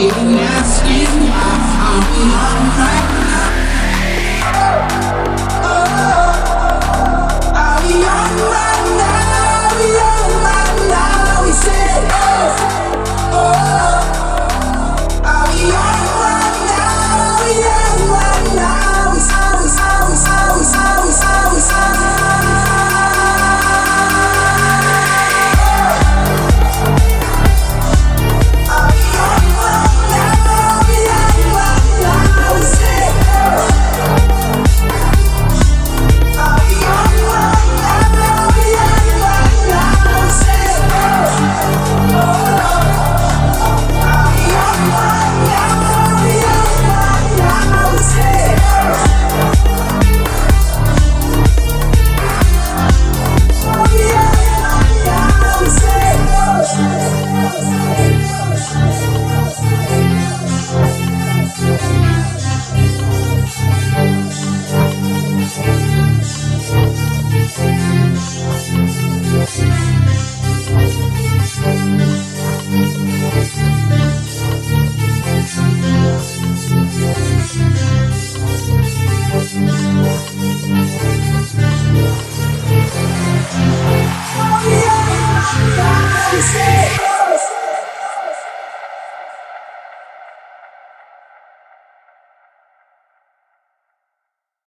you.